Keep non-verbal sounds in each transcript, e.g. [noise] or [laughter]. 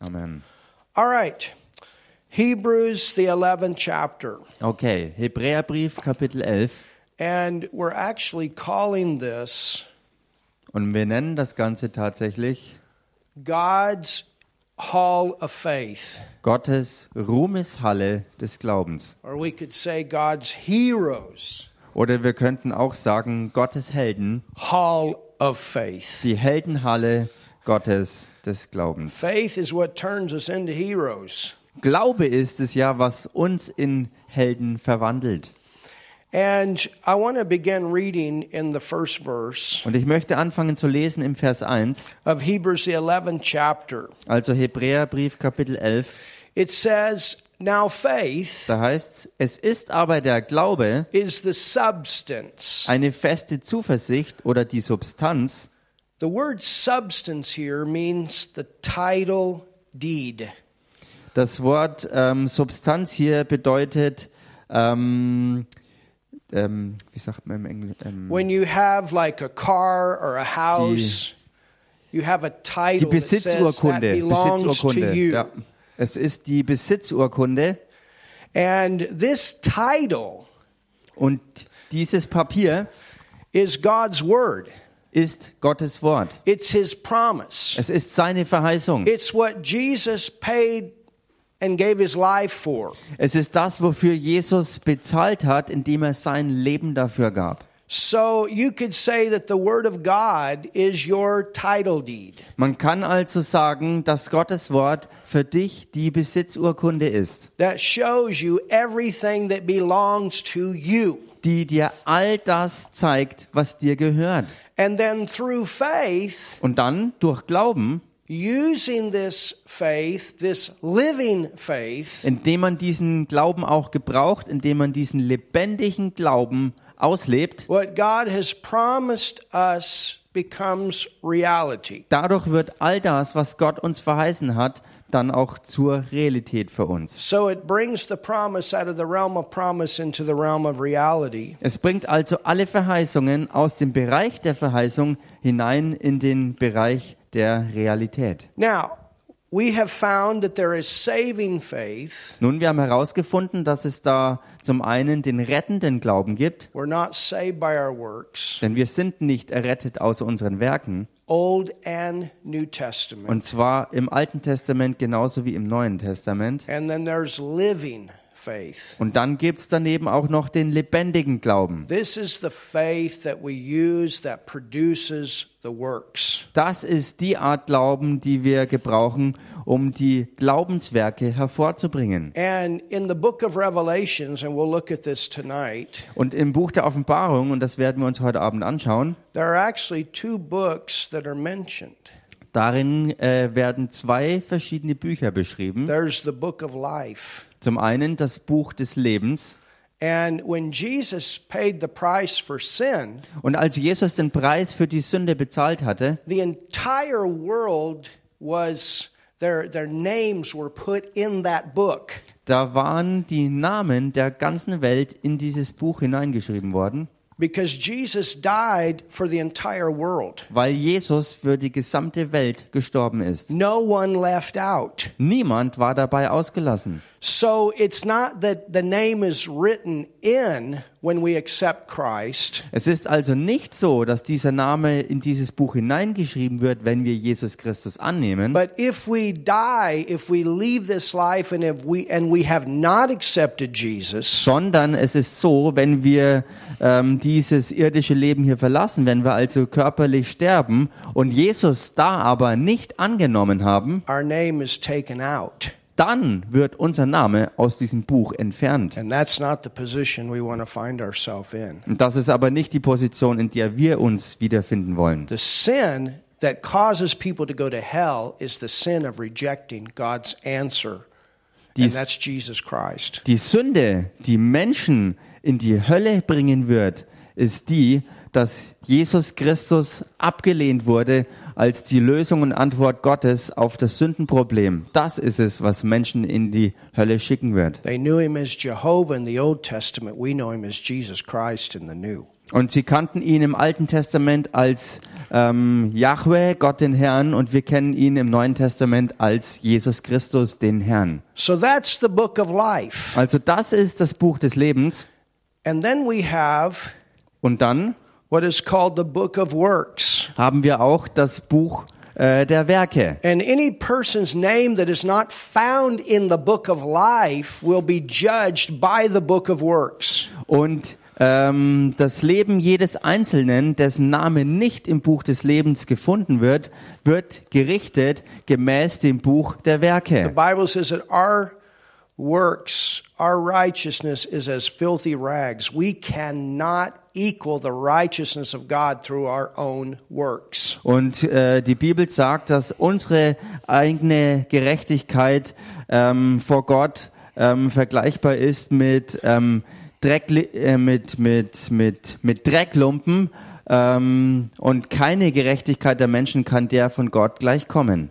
Amen. All right. Hebrews, the 11th chapter. Okay, Hebräerbrief Kapitel 11 And we're actually calling this und wir nennen das Ganze tatsächlich God's Hall of Faith. Gottes Ruhmeshalle des Glaubens. Or we could say God's Heroes Oder wir könnten auch sagen Gottes Helden, Hall of Faith. die Heldenhalle Gottes des Glaubens. Faith is what turns us into heroes. Glaube ist es ja, was uns in Helden verwandelt. And I want to begin reading in the first verse Und ich möchte anfangen zu lesen im Vers 1, of Hebrews, the 11th chapter. also Hebräerbrief Kapitel 11. It says, Now faith Da heißt es ist aber der Glaube is the substance. eine feste Zuversicht oder die Substanz. The word substance here means the title deed. Das Wort ähm, Substanz hier bedeutet, ähm, ähm, wie sagt man im Englischen? Ähm, When you have like a car or a house, you have a die title that says that Besitzurkunde. belongs to you. Ja. Es ist die Besitzurkunde And this title und dieses Papier is God's word. Ist Gottes Wort. It's his promise. Es ist seine Verheißung. It's what Jesus paid and gave his life for. Es ist das, wofür Jesus bezahlt hat, indem er sein Leben dafür gab. So you could say that the word of God is your title deed. Man kann also sagen, dass Gottes Wort für dich die Besitzurkunde ist, that shows you everything that belongs to you. Die dir all das zeigt, was dir gehört. And then through faith, Und dann durch Glauben, using this faith, this living faith, indem man diesen Glauben auch gebraucht, indem man diesen lebendigen Glauben auslebt, what God has promised us becomes reality. dadurch wird all das, was Gott uns verheißen hat, dann auch zur Realität für uns. So it brings the promise out of the realm of promise into the realm of reality. Es bringt also alle Verheißungen aus dem Bereich der Verheißung hinein in den Bereich der Realität. Now, we have found that there is saving faith. Nun, wir haben herausgefunden, dass es da zum einen den rettenden Glauben gibt, We're not saved by our works, denn wir sind nicht errettet aus unseren Werken, Old and New Testament. und zwar im Alten Testament genauso wie im Neuen Testament. And then there's living. Und dann gibt es daneben auch noch den lebendigen Glauben. This is the faith that we use that produces the works. Das ist die Art Glauben, die wir gebrauchen, um die Glaubenswerke hervorzubringen. And in the book of Revelations, and we'll look at this tonight, Und im Buch der Offenbarung, und das werden wir uns heute Abend anschauen, there are actually two books that are mentioned. darin äh, werden zwei verschiedene Bücher beschrieben. There's the book of life. Zum einen das Buch des Lebens. And when Jesus paid the price for sin, Und als Jesus den Preis für die Sünde bezahlt hatte, the entire world was their their names were put in that book. da waren die Namen der ganzen Welt in dieses Buch hineingeschrieben worden, Because Jesus died for the entire world. weil Jesus für die gesamte Welt gestorben ist. No one left out. Niemand war dabei ausgelassen. So it's not that the name is written in when we accept Christ, Es ist also nicht so, dass dieser Name in dieses Buch hineingeschrieben wird, wenn wir Jesus Christus annehmen, but if we die, if we leave this life and if we and we have not accepted Jesus, sondern es ist so, wenn wir ähm, dieses irdische Leben hier verlassen, wenn wir also körperlich sterben und Jesus da aber nicht angenommen haben, our name is taken out. Dann wird unser Name aus diesem Buch entfernt. Und das ist aber nicht die Position, in der wir uns wiederfinden wollen. The sin that causes people to go to hell is the sin of rejecting God's answer. Dies- and that's Jesus Christ. Die Sünde, die Menschen in die Hölle bringen wird, ist die, dass Jesus Christus abgelehnt wurde als die Lösung und Antwort Gottes auf das Sündenproblem. Das ist es, was Menschen in die Hölle schicken wird. Und sie kannten ihn im Alten Testament als ähm, Yahweh, Gott den Herrn, und wir kennen ihn im Neuen Testament als Jesus Christus, den Herrn. So that's the book of life. Also das ist das Buch des Lebens. And then we have Und dann what is called the book of works. haben wir auch das Buch äh, der Werke. And any person's name that is not found in the book of life will be judged by the book of works. Und ähm, das Leben jedes Einzelnen, dessen Name nicht im Buch des Lebens gefunden wird, wird gerichtet gemäß dem Buch der The Werke. Bible says that our works, our righteousness is as filthy rags. We cannot equal the righteousness of God through our own works. Und äh, die Bibel sagt, dass unsere eigene Gerechtigkeit ähm, vor Gott ähm, vergleichbar ist mit, ähm, Dreck, äh, mit, mit, mit, mit Drecklumpen. Ähm, und keine Gerechtigkeit der Menschen kann der von Gott gleichkommen.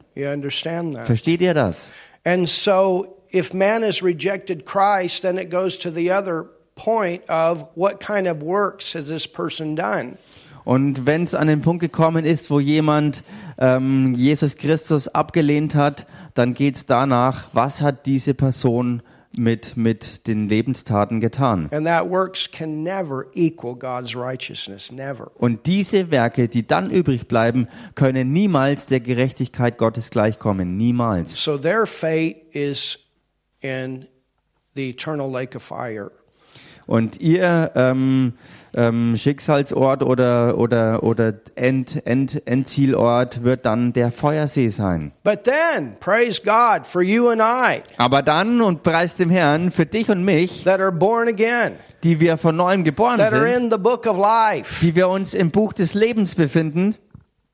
Versteht ihr das? And so, if man has rejected Christ, then it goes to the other point of what kind of works has this person done? Und wenn es an den Punkt gekommen ist, wo jemand ähm, Jesus Christus abgelehnt hat, dann geht es danach, was hat diese Person mit, mit den Lebenstaten getan. And that works can never equal God's righteousness. Never. Und diese Werke, die dann übrig bleiben, können niemals der Gerechtigkeit Gottes gleichkommen. Niemals. So their fate is in the eternal lake of fire. Und ihr ähm, ähm, Schicksalsort oder, oder, oder End, End, Endzielort wird dann der Feuersee sein. But then, praise God for you and I Aber dann, und preis dem Herrn, für dich und mich, that are born again, die wir von neuem geboren that are sind, in the book of life. die wir uns im Buch des Lebens befinden,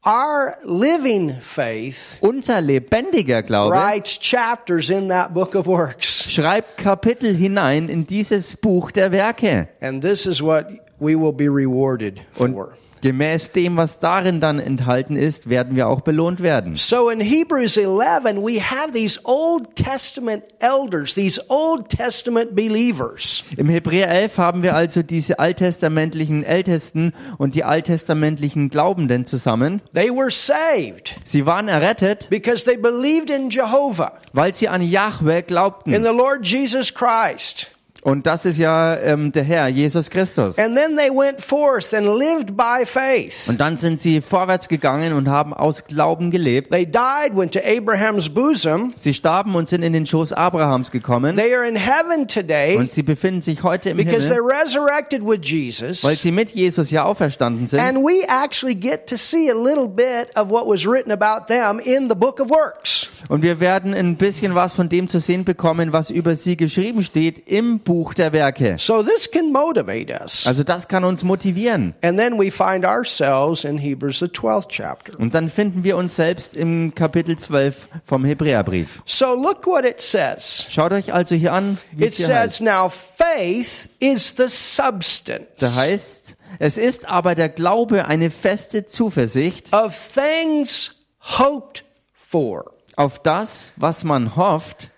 Our living faith unser lebendiger Glaube writes chapters in that book of works. schreibt Kapitel hinein in dieses Buch der Werke. And this is what we will be rewarded Und for. gemäß dem, was darin dann enthalten ist, werden wir auch belohnt werden. So in Hebrews 11, we have these Old Testament elders, these Old Testament believers. Im Hebräer 11 haben wir also diese alttestamentlichen Ältesten und die alttestamentlichen Glaubenden zusammen. They were saved Sie waren errettet, because they believed in Jehovah, weil sie an Yahweh in glaubten. the Lord Jesus Christ. Und das ist ja ähm, der Herr, Jesus Christus. And then they went forth and lived by faith. Und dann sind sie vorwärts gegangen und haben aus Glauben gelebt. They died, went to Abraham's bosom. Sie starben und sind in den Schoß Abrahams gekommen. They are in heaven today Und sie befinden sich heute im because they're Himmel, resurrected with Jesus. weil sie mit Jesus ja auferstanden sind. And we actually get to see a little bit of what was written about them in the book of works. Und wir werden ein bisschen was von dem zu sehen bekommen, was über sie geschrieben steht im Buch der Werke. So this can motivate us. Also das kann uns motivieren. And then we find ourselves in Hebrews, the 12th chapter. Und dann finden wir uns selbst im Kapitel 12 vom Hebräerbrief. So look what it says. Schaut euch also hier an, wie It es hier says, heißt. Now faith is the substance Da heißt, es ist aber der Glaube eine feste Zuversicht of things hoped for, auf das, was man hofft,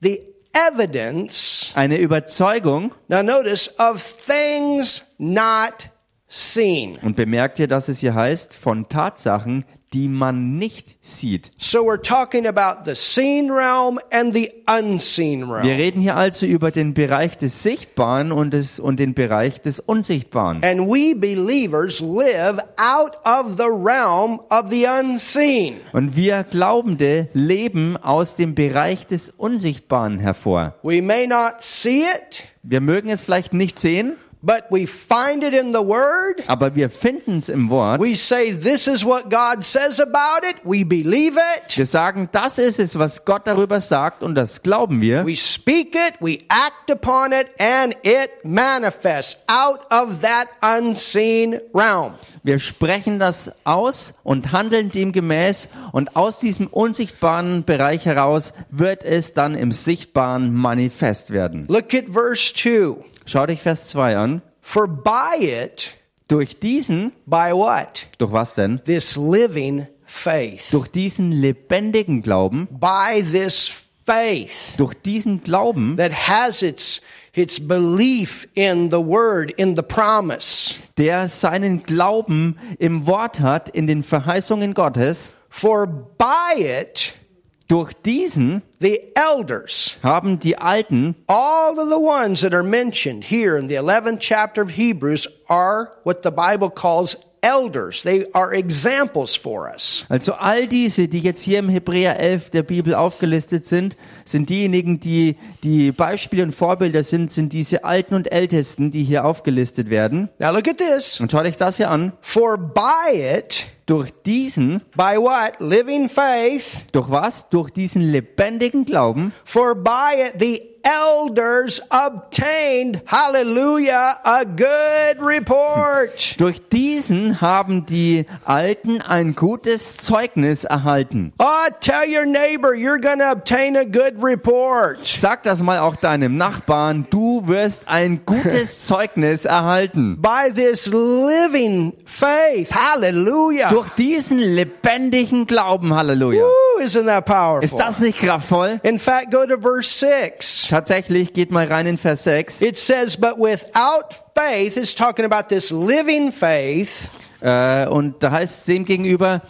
the evidence, eine Überzeugung. now notice, of things not seen. Und bemerkt ihr, dass es hier heißt, von Tatsachen, die man nicht sieht. So we're talking about the seen realm and the unseen Wir realm. reden hier also über den Bereich des Sichtbaren und, des, und den Bereich des Unsichtbaren. And we believers live out of the realm of the unseen. Und wir Glaubende leben aus dem Bereich des Unsichtbaren hervor. We may not see it, Wir mögen es vielleicht nicht sehen, but we find it in the Word. aber wir finden es im Wort. We say, This is what God says about it. We believe it. Wir sagen, das ist es, was Gott darüber sagt und das glauben wir. We speak it, we act upon it, and it manifests out of that unseen realm. Wir sprechen das aus und handeln dem gemäß und aus diesem unsichtbaren Bereich heraus wird es dann im Sichtbaren manifest werden. Look at verse 2. Schaut euch Vers 2 an. For by it, Durch diesen, by what? durch was denn? This living faith. Durch diesen lebendigen Glauben, By this faith durch diesen Glauben, that has its its belief in the word, in the promise. der seinen Glauben im Wort hat, in den Verheißungen Gottes, For by it durch diesen the elders, haben die Alten, all of the ones that are mentioned here in the 11th chapter of Hebrews are what the Bible calls elders. They are examples for us. also all diese, die jetzt hier im Hebräer 11 der Bibel aufgelistet sind, sind diejenigen, die die Beispiele und Vorbilder sind, sind diese Alten und Ältesten, die hier aufgelistet werden. Now look at this. Und schaut euch das hier an. For by it, Durch diesen, by what? Living faith. durch was? Durch diesen lebendigen Glauben, For by it the elders obtained, hallelujah, a good report. [laughs] durch diesen haben die Alten ein gutes Zeugnis erhalten. Oh, tell your neighbor you're to obtain a good report. Sag das mal auch deinem Nachbarn, du wirst ein [laughs] gutes Zeugnis erhalten. By this living faith, hallelujah. Durch diesen lebendigen Glauben, Halleluja. Woo, isn't that powerful? Ist das nicht kraftvoll? In fact, go to verse 6. Tatsächlich, geht mal rein in Vers 6. It says, but without faith, is talking about this living faith. Äh, und da heißt es dem gegenüber,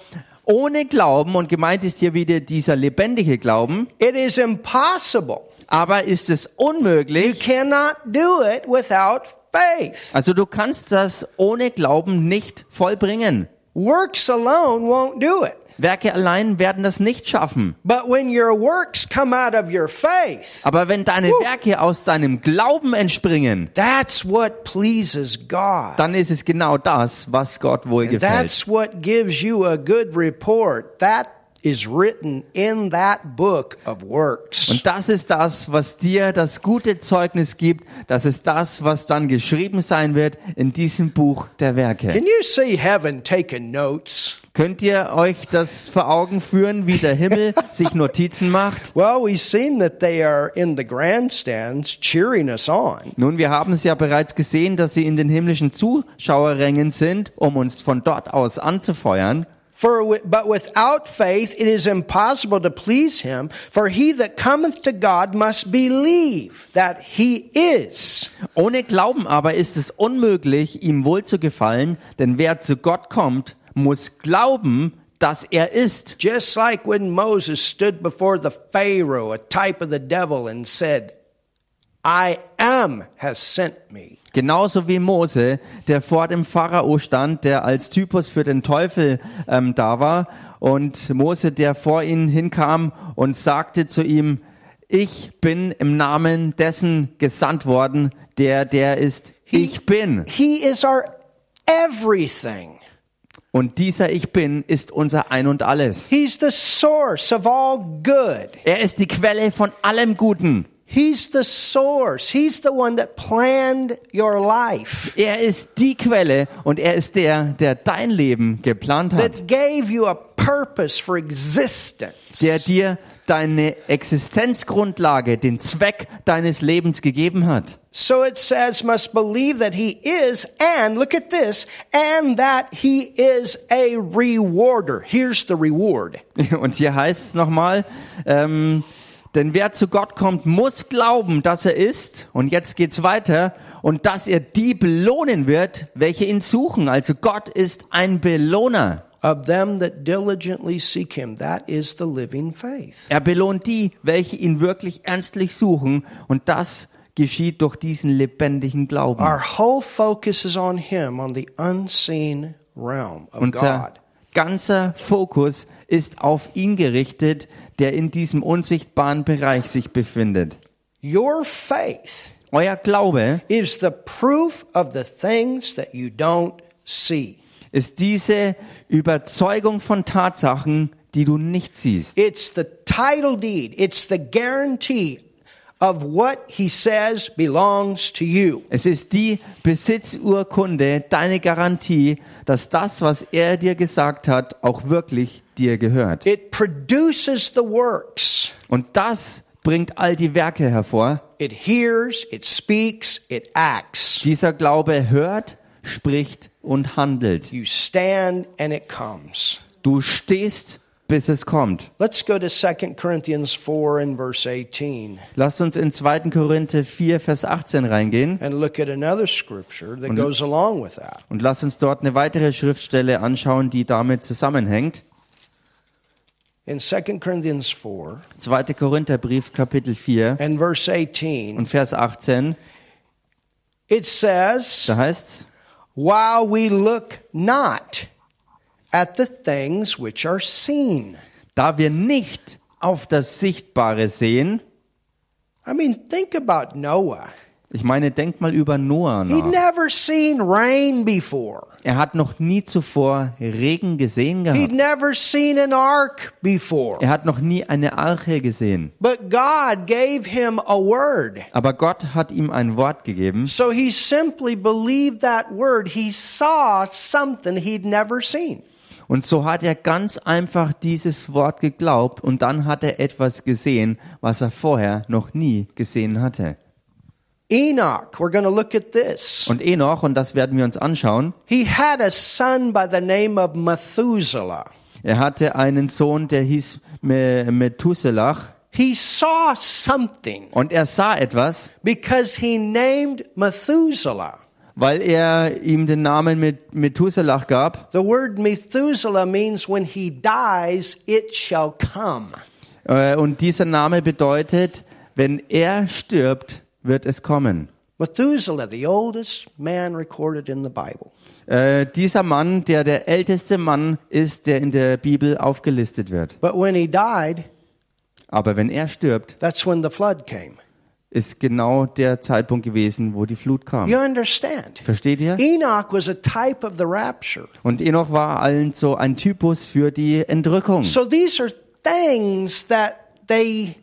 ohne Glauben, und gemeint ist hier wieder dieser lebendige Glauben, It is impossible. aber ist es You unmöglich, cannot do it without faith. also du kannst das ohne Glauben nicht vollbringen. Works alone won't do it. Werke allein werden das nicht schaffen. But when your works come out of your faith, Aber wenn deine Werke aus deinem Glauben entspringen, that's what pleases God. dann ist es genau das, was Gott wohlgefällt. That's what gives you a good report. That is written in that book of works. Und das ist das, was dir das gute Zeugnis gibt. Das ist das, was dann geschrieben sein wird in diesem Buch der Werke. Can you see heaven taking notes? Könnt ihr euch das vor Augen führen, wie der Himmel [laughs] sich Notizen macht? Well, we've seen that they are in the grandstands cheering us on. Nun, wir haben es ja bereits gesehen, dass sie in den himmlischen Zuschauerrängen sind, um uns von dort aus anzufeuern. For but without faith it is impossible to please him, for he that cometh to God must believe that he is. Ohne Glauben aber ist es unmöglich, ihm wohl zu gefallen, denn wer zu Gott kommt, muss glauben, dass er ist. Just like when Moses stood before the Pharaoh, a type of the devil, and said, I am has sent me. Genauso wie Mose, der vor dem Pharao stand, der als Typus für den Teufel ähm, da war. Und Mose, der vor ihn hinkam und sagte zu ihm, ich bin im Namen dessen gesandt worden, der der ist, ich bin. He is our everything. Und dieser Ich bin ist unser Ein und alles. He's the source of all good. Er ist die Quelle von allem Guten. He's the source. He's the one that planned your life, Er ist die Quelle und er ist der, der dein Leben geplant hat. that gave you a purpose for existence. der dir deine Existenzgrundlage, den Zweck deines Lebens gegeben hat. So it says, must believe that he is, and look at this, and that he is a rewarder. Here's the reward. [laughs] Und hier heißt es nochmal, ähm, denn wer zu Gott kommt, muss glauben, dass er ist. Und jetzt geht's weiter. Und dass er die belohnen wird, welche ihn suchen. Also Gott ist ein Belohner. Of them that diligently seek him, that is the living faith. Er belohnt die, welche ihn wirklich ernstlich suchen. Und das geschieht durch diesen lebendigen Glauben. Our whole focus is on him, on the unseen realm of Unser God. ganzer Fokus ist auf ihn gerichtet, der in diesem unsichtbaren Bereich sich befindet. Your faith Euer Glaube is the proof of the things that you don't see. Ist diese Überzeugung von Tatsachen, die du nicht siehst. It's the title deed. It's the guarantee of what he says belongs to you. Es ist die Besitzurkunde, deine Garantie, dass das, was er dir gesagt hat, auch wirklich dir gehört. It produces the works. Und das bringt all die Werke hervor. It hears, it speaks, it acts. Dieser Glaube hört, spricht und handelt. You stand and it comes. Du stehst, bis es kommt. Let's go to 2 Corinthians 4 and verse 18 Lasst uns in 2. Korinther 4, Vers 18 reingehen and look at another scripture that goes along with that. und lasst uns dort eine weitere Schriftstelle anschauen, die damit zusammenhängt. In 2 Corinthians 4 2. Korintherbrief, Kapitel 4 and verse 18, und Vers 18, it says, da heißt's, While we look not at the things which are seen. da wir nicht auf das Sichtbare sehen, I mean, think about Noah. Ich meine, denk mal über Noah He'd nach. never seen rain before. Er hat noch nie zuvor Regen gesehen He'd gehabt. never seen an ark before. Er hat noch nie eine Arche gesehen. But God gave him a word. Aber Gott hat ihm ein Wort gegeben. So he simply believed that word. He saw something he'd never seen. Und so hat er ganz einfach dieses Wort geglaubt und dann hat er etwas gesehen, was er vorher noch nie gesehen hatte. Enoch, we're going to look at this. Und Enoch, und das werden wir uns anschauen, He had a son by the name of Methuselah. er hatte einen Sohn, der hieß Me- Methuselah He saw something und er sah etwas, because he named Methuselah. weil er ihm den Namen mit Methuselah gab. The word Methuselah means when he dies, it shall come. Äh, Und dieser Name bedeutet, wenn er stirbt, wird es kommen. Methuselah, the oldest man recorded in the Bible. Äh, dieser Mann, der der älteste Mann ist, der in der Bibel aufgelistet wird. But when he died, Aber wenn er stirbt, that's when the flood came. ist genau der Zeitpunkt gewesen, wo die Flut kam. You understand? Versteht ihr? Enoch was a type of the rapture. Und Enoch war allen so ein Typus für die Entrückung. So these are things that they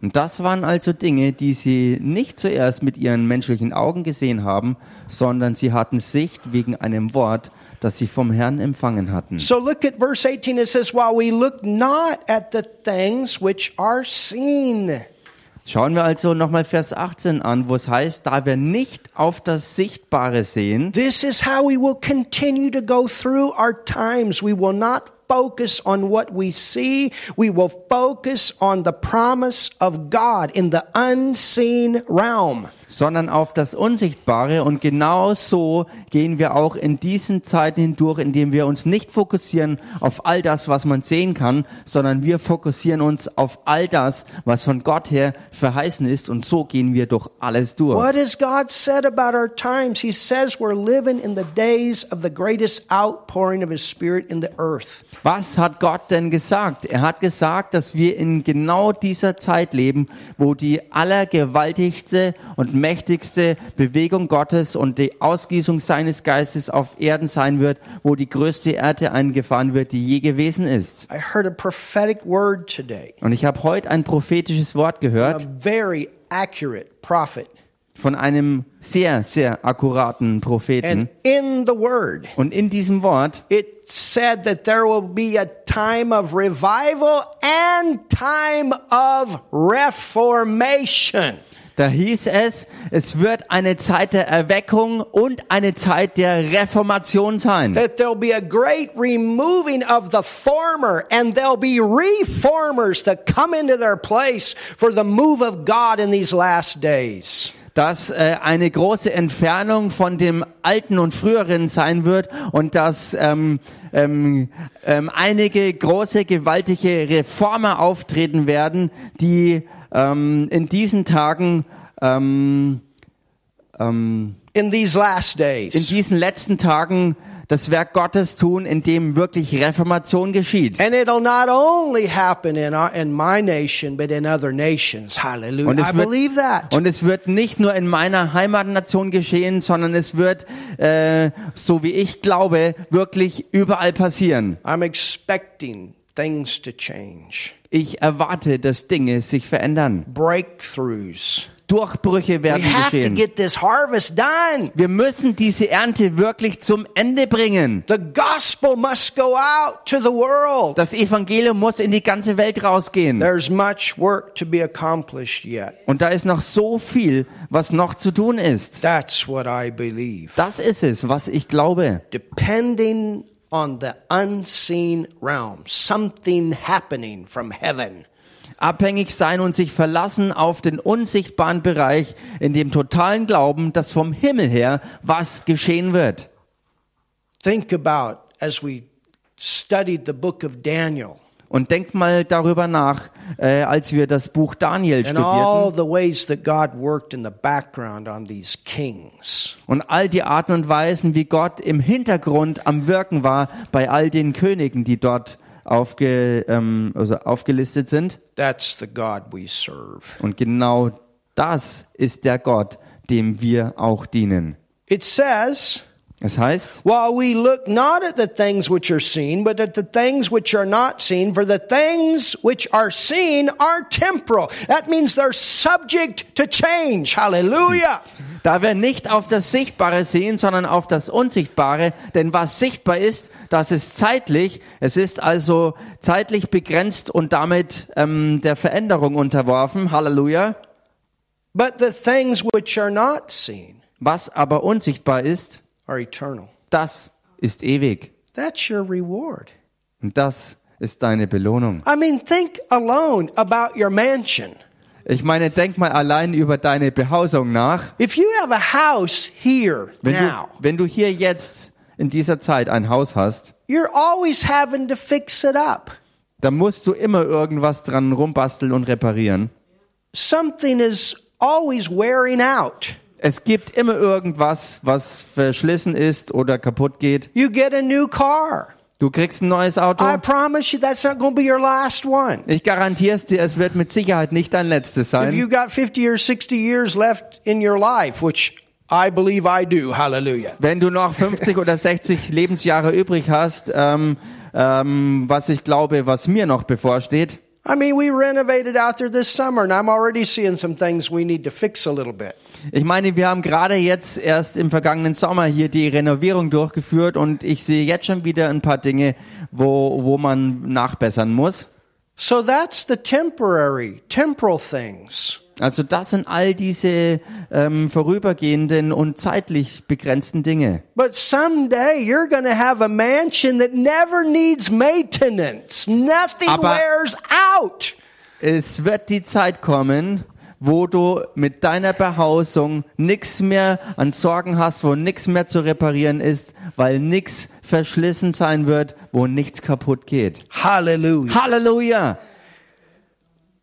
Und das waren also Dinge, die sie nicht zuerst mit ihren menschlichen Augen gesehen haben, sondern sie hatten Sicht wegen einem Wort, das sie vom Herrn empfangen hatten. So look at verse 18. It says, While we look not at the things which are seen. Schauen wir also nochmal Vers 18 an, wo es heißt, da wir nicht auf das Sichtbare sehen, This is how we will continue to go through our times. We will not focus on what we see. We will focus on the promise of God in the unseen realm. Sondern auf das Unsichtbare. Und genau so gehen wir auch in diesen Zeiten hindurch, indem wir uns nicht fokussieren auf all das, was man sehen kann, sondern wir fokussieren uns auf all das, was von Gott her verheißen ist. Und so gehen wir durch alles durch. What has God said about our times? He says we're living in the days of the greatest outpouring of His Spirit in the earth. Was hat Gott denn gesagt? Er hat gesagt, dass wir in genau dieser Zeit leben, wo die allergewaltigste und mächtigste Bewegung Gottes und die Ausgießung seines Geistes auf Erden sein wird, wo die größte Erde eingefahren wird, die je gewesen ist. I heard a prophetic word today. Und ich habe heute ein prophetisches Wort gehört very accurate prophet. von einem sehr, sehr akkuraten Propheten. In the word, Und in diesem Wort it said that there will be a time of revival and time of reformation. Da hieß es, es wird eine Zeit der Erweckung und eine Zeit der Reformation sein. That there'll be a great removing of the former and there'll be reformers that come into their place for the move of God in these last days. Dass äh, eine große Entfernung von dem Alten und Früheren sein wird und dass ähm, ähm, ähm, einige große, gewaltige Reformer auftreten werden, die ähm, in diesen Tagen ähm, ähm, In these last in days. diesen letzten Tagen das Werk Gottes tun, in dem wirklich Reformation geschieht. And it'll not only happen in, our, in my nation, but in other nations. Hallelujah. Und es I wird- believe that. Und es wird nicht nur in meiner Heimatnation geschehen, sondern es wird, äh, so wie ich glaube, wirklich überall passieren. I'm expecting things to change. Ich erwarte, dass Dinge sich verändern. Breakthroughs. Durchbrüche We werden have to geschehen. get this harvest done. Wir müssen diese Ernte wirklich zum Ende bringen. The gospel must go out to the world. Das Evangelium muss in die ganze Welt rausgehen. There's much work to be accomplished yet. Und da ist noch so viel, was noch zu tun ist. That's what I believe. Das ist es, was ich glaube. Depending on the unseen realm, something happening from heaven. Abhängig sein und sich verlassen auf den unsichtbaren Bereich, in dem totalen Glauben, dass vom Himmel her was geschehen wird. Think about as we studied the book of Daniel Und denkt mal darüber nach, äh, als wir das Buch Daniel studierten und all die Arten und Weisen, wie Gott im Hintergrund am Wirken war bei all den Königen, die dort aufge, ähm, also aufgelistet sind. That's the God we serve. Und genau das ist der Gott, dem wir auch dienen. It says, Es heißt, While we look not at the things which are seen, but at the things which are not seen, for the things which are seen are temporal. That means they're subject to change. Hallelujah. da wir nicht auf das Sichtbare sehen, sondern auf das Unsichtbare, denn was sichtbar ist, das ist zeitlich, es ist also zeitlich begrenzt und damit ähm, der Veränderung unterworfen. Halleluja. But the things which are not seen Was aber unsichtbar ist, are eternal. das ist ewig. That's your reward. Und das ist deine Belohnung. I mean, think alone about your mansion. Ich meine, denk mal allein über deine Behausung nach. If you have a house here Wenn du, now, wenn du hier jetzt in dieser Zeit ein Haus hast, you're always having to fix it up. dann musst du immer irgendwas dran rumbasteln und reparieren. Something is always wearing out. Es gibt immer irgendwas, was verschlissen ist oder kaputt geht. You get a new car. Du kriegst ein neues Auto. I promise you that's not going to be your last one. Ich garantiere es dir, es wird mit Sicherheit nicht dein letztes If you sein. got 50 or 60 years left in your life, which I believe I do, hallelujah. Wenn du noch 50 oder 60 Lebensjahre übrig hast, ähm, ähm, was ich glaube, was mir noch bevorsteht. I mean, we renovated out there this summer, and I'm already seeing some things we need to fix a little bit. Ich meine, wir haben gerade jetzt erst im vergangenen Sommer hier die Renovierung durchgeführt und ich sehe jetzt schon wieder ein paar Dinge, wo, wo man nachbessern muss. So that's the temporary, temporal things. Also das sind all diese ähm, vorübergehenden und zeitlich begrenzten Dinge. But someday you're going to have a mansion that never needs maintenance. Nothing Aber- wears out. Es wird die Zeit kommen, wo du mit deiner Behausung nichts mehr an Sorgen hast, wo nichts mehr zu reparieren ist, weil nichts verschlissen sein wird, wo nichts kaputt geht. Hallelujah. Halleluja!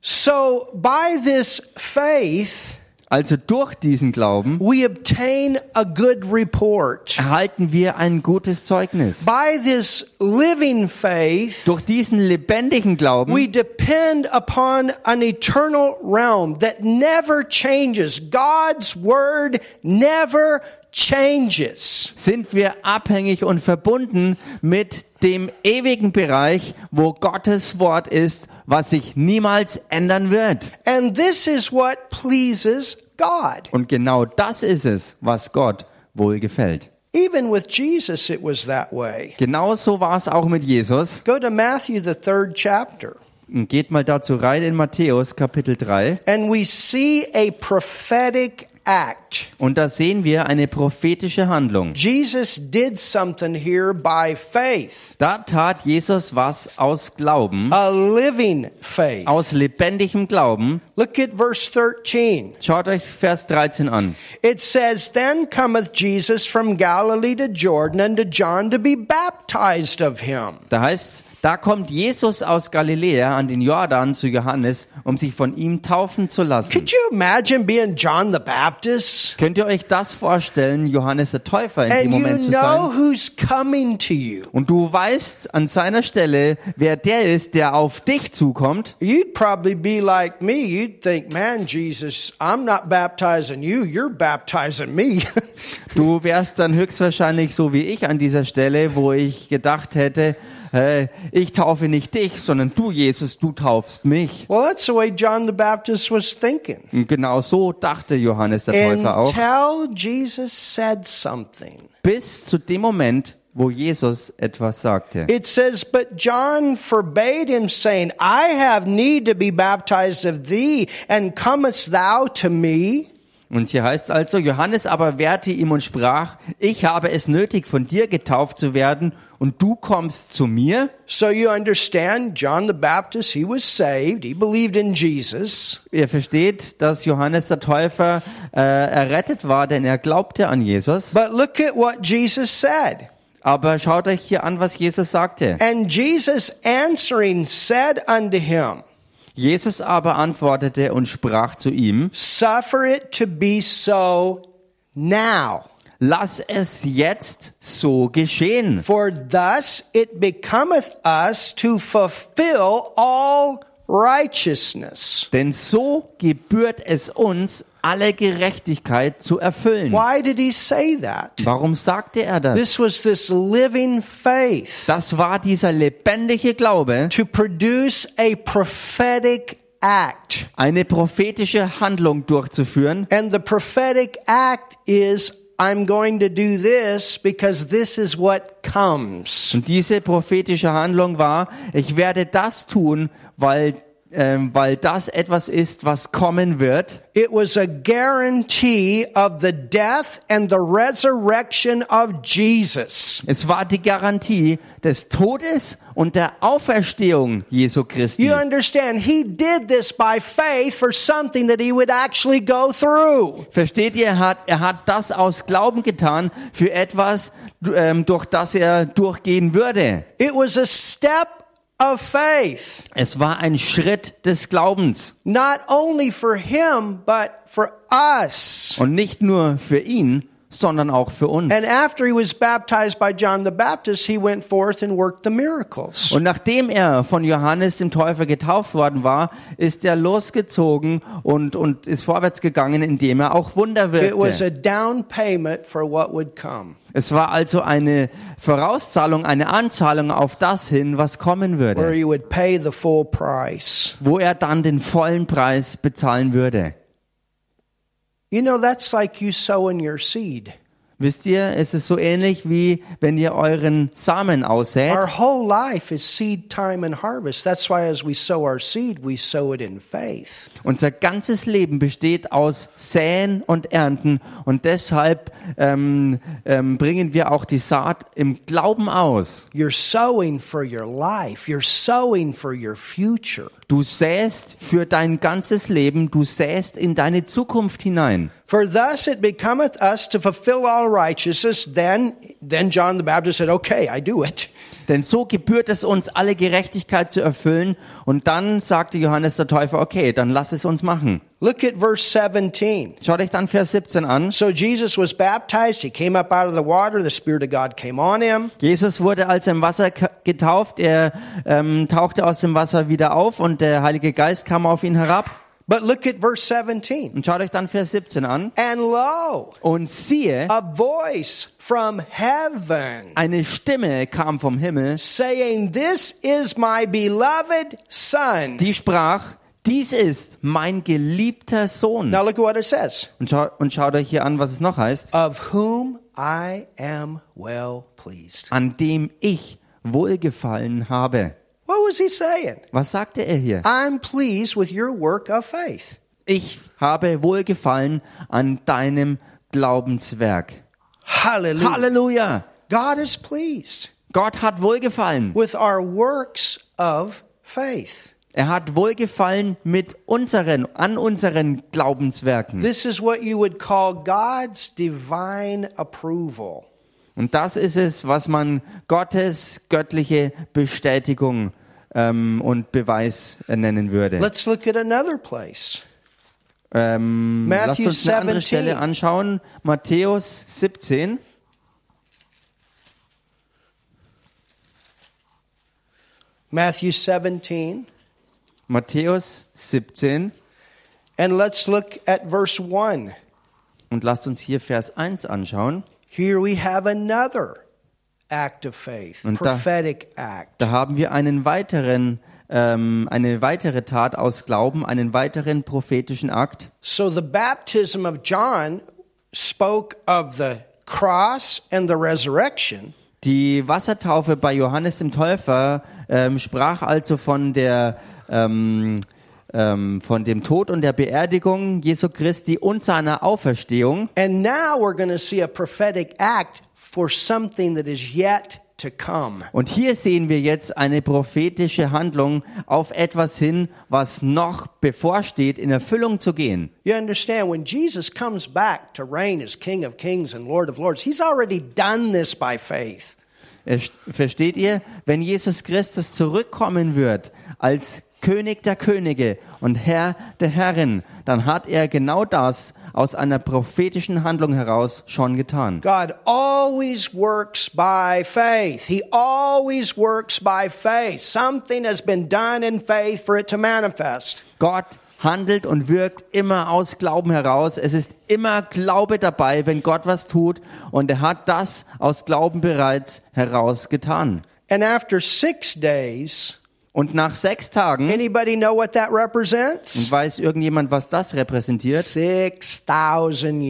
So by this faith, Also durch diesen Glauben we obtain a good report. erhalten wir ein gutes Zeugnis. By this living faith, Durch diesen lebendigen Glauben we depend upon an eternal realm that never changes. God's word never changes. sind wir abhängig und verbunden mit dem ewigen Bereich, wo Gottes Wort ist, was sich niemals ändern wird. And this is what pleases God. Und genau das ist es, was Gott wohl gefällt. Even with Jesus, it was that way. Genauso war es auch mit Jesus. Go to Matthew, the third chapter, Und geht mal dazu rein in Matthäus Kapitel 3. and we see a prophetic act. Und da sehen wir eine prophetische Handlung. Jesus did something here by faith, Da tat Jesus was aus Glauben, a living faith. aus lebendigem Glauben. Look at verse 13. Schaut euch Vers 13 an. It says, Then cometh Jesus from Galilee to Jordan unto John to be baptized of him. Da heißt da kommt Jesus aus Galiläa an den Jordan zu Johannes, um sich von ihm taufen zu lassen. Could you imagine being John the Baptist? Könnt ihr euch das vorstellen, Johannes der Täufer in dem you Moment zu know sein? who's coming to you. Und du weißt an seiner Stelle, wer der ist, der auf dich zukommt. You'd probably be like me. You'd think, man, Jesus, I'm not baptizing you. You're baptizing me. [laughs] Du wärst dann höchstwahrscheinlich so wie ich an dieser Stelle, wo ich gedacht hätte, hey, ich taufe nicht dich, sondern du, Jesus, du taufst mich. Well, that's the way John the Baptist was thinking. Und genau so dachte Johannes der Täufer auch. Until Jesus said something. Bis zu dem Moment, wo Jesus etwas sagte. It says, But John forbade him, saying, I have need to be baptized of thee, and comest thou to me? Und hier heißt es also, Johannes aber wehrte ihm und sprach, ich habe es nötig, von dir getauft zu werden, und du kommst zu mir? So you understand, John the Baptist, he was saved. He believed in Jesus. Ihr versteht, dass Johannes der Täufer äh, errettet war, denn er glaubte an Jesus. But look at what Jesus said. Aber schaut euch hier an, was Jesus sagte. And Jesus answering said unto him, Jesus aber antwortete und sprach zu ihm, Suffer it to be so now. Lass es jetzt so geschehen. For thus it becometh us to fulfill all righteousness. Denn so gebührt es uns, alle Gerechtigkeit zu erfüllen. Why did he say that? Warum sagte er das? This was this living faith Das war dieser lebendige Glaube, to produce a prophetic act. eine prophetische Handlung durchzuführen. And the prophetic act is I'm going to do this because this is what comes. Und diese prophetische Handlung war, ich werde das tun, weil, ähm, weil das etwas ist, was kommen wird. It was a guarantee of the death and the resurrection of Jesus. Es war die Garantie des Todes und der Auferstehung Jesu Christi. You understand, he did this by faith for something that he would actually go through. Versteht ihr, er hat, er hat das aus Glauben getan für etwas, ähm, durch das er durchgehen würde. It was a step of faith, Es war ein Schritt des Glaubens. not only for him, but for us. Und nicht nur für ihn, sondern auch für uns. And after he was baptized by John the Baptist, he went forth and worked the miracles. Und nachdem er von Johannes dem Täufer getauft worden war, ist er losgezogen und, und ist vorwärts gegangen, indem er auch Wunder It was wirkte. a down payment for what would come. Es war also eine Vorauszahlung, eine Anzahlung auf das hin, was kommen where würde, he would pay the full price. wo er dann den vollen Preis bezahlen würde. You know, that's like you sowing your seed. Wisst ihr, es ist so ähnlich wie wenn ihr euren Samen aussät. Our whole life is seed time and harvest. That's why as we sow our seed, we sow it in faith. Unser ganzes Leben besteht aus Säen und Ernten und deshalb ähm, ähm, bringen wir auch die Saat im Glauben aus. You're sowing for your life. You're sowing for your future. Du säst für dein ganzes Leben, du säst in deine Zukunft hinein. For thus it becometh us to fulfill all righteousness. Then, then John the Baptist said, okay, I do it. Denn so gebührt es uns, alle Gerechtigkeit zu erfüllen. Und dann sagte Johannes der Täufer, okay, dann lass es uns machen. Look at verse 17. Schaut euch dann Vers 17 an. So Jesus was baptized. He came up out of the water. The Spirit of God came on him. Jesus wurde als im Wasser getauft, er ähm, tauchte aus dem Wasser wieder auf und der Heilige Geist kam auf ihn herab. But look at verse 17. Und schaut euch dann Vers 17 an. And lo, Und siehe, a voice from heaven eine Stimme kam vom Himmel, saying, This is my beloved Son. die sprach, dies ist mein geliebter Sohn. Now look at what it says. Und, schau, und schaut euch hier an, was es noch heißt. Of whom I am well pleased. An dem ich wohlgefallen habe. What was he saying? Was sagte er hier? I'm pleased with your work of faith. Ich habe wohlgefallen an deinem Glaubenswerk. Hallelujah. Halleluja! God is pleased Gott hat wohlgefallen. with our works of faith. Er hat wohlgefallen mit unseren, an unseren Glaubenswerken. This is what you would call God's divine approval. Und das ist es, was man Gottes göttliche Bestätigung ähm, und Beweis äh, nennen würde. Let's look at another place. Ähm, lasst Matthew uns eine andere 17. Stelle anschauen. Matthäus 17. Matthew 17. Matthäus 17. And let's look at verse 1. Und lasst uns hier Vers 1 anschauen. Here we have another Und da- prophetic act. Da haben wir einen weiteren, ähm, eine weitere Tat aus Glauben, einen weiteren prophetischen Akt. So the baptism of John spoke of the cross and the resurrection. Die Wassertaufe bei Johannes dem Täufer ähm, sprach also von der ähm, ähm, von dem Tod und der Beerdigung Jesu Christi und seiner Auferstehung. And now we're going to see a prophetic act for something that is yet to come. Und hier sehen wir jetzt eine prophetische Handlung auf etwas hin, was noch bevorsteht, in Erfüllung zu gehen. You understand, when Jesus comes back to reign as King of Kings and Lord of Lords, he's already done this by faith. Versteht ihr? Wenn Jesus Christus zurückkommen wird als König der Könige und Herr der Herren, dann hat er genau das aus einer prophetischen Handlung heraus schon getan. God always works by faith. He always works by faith. Something has been done in faith for it to manifest. Gott handelt und wirkt immer aus Glauben heraus. Es ist immer Glaube dabei, wenn Gott was tut. Und er hat das aus Glauben bereits heraus getan. And after six days, Und nach sechs Tagen, anybody know what that und represents? weiß irgendjemand, was das repräsentiert? 6,000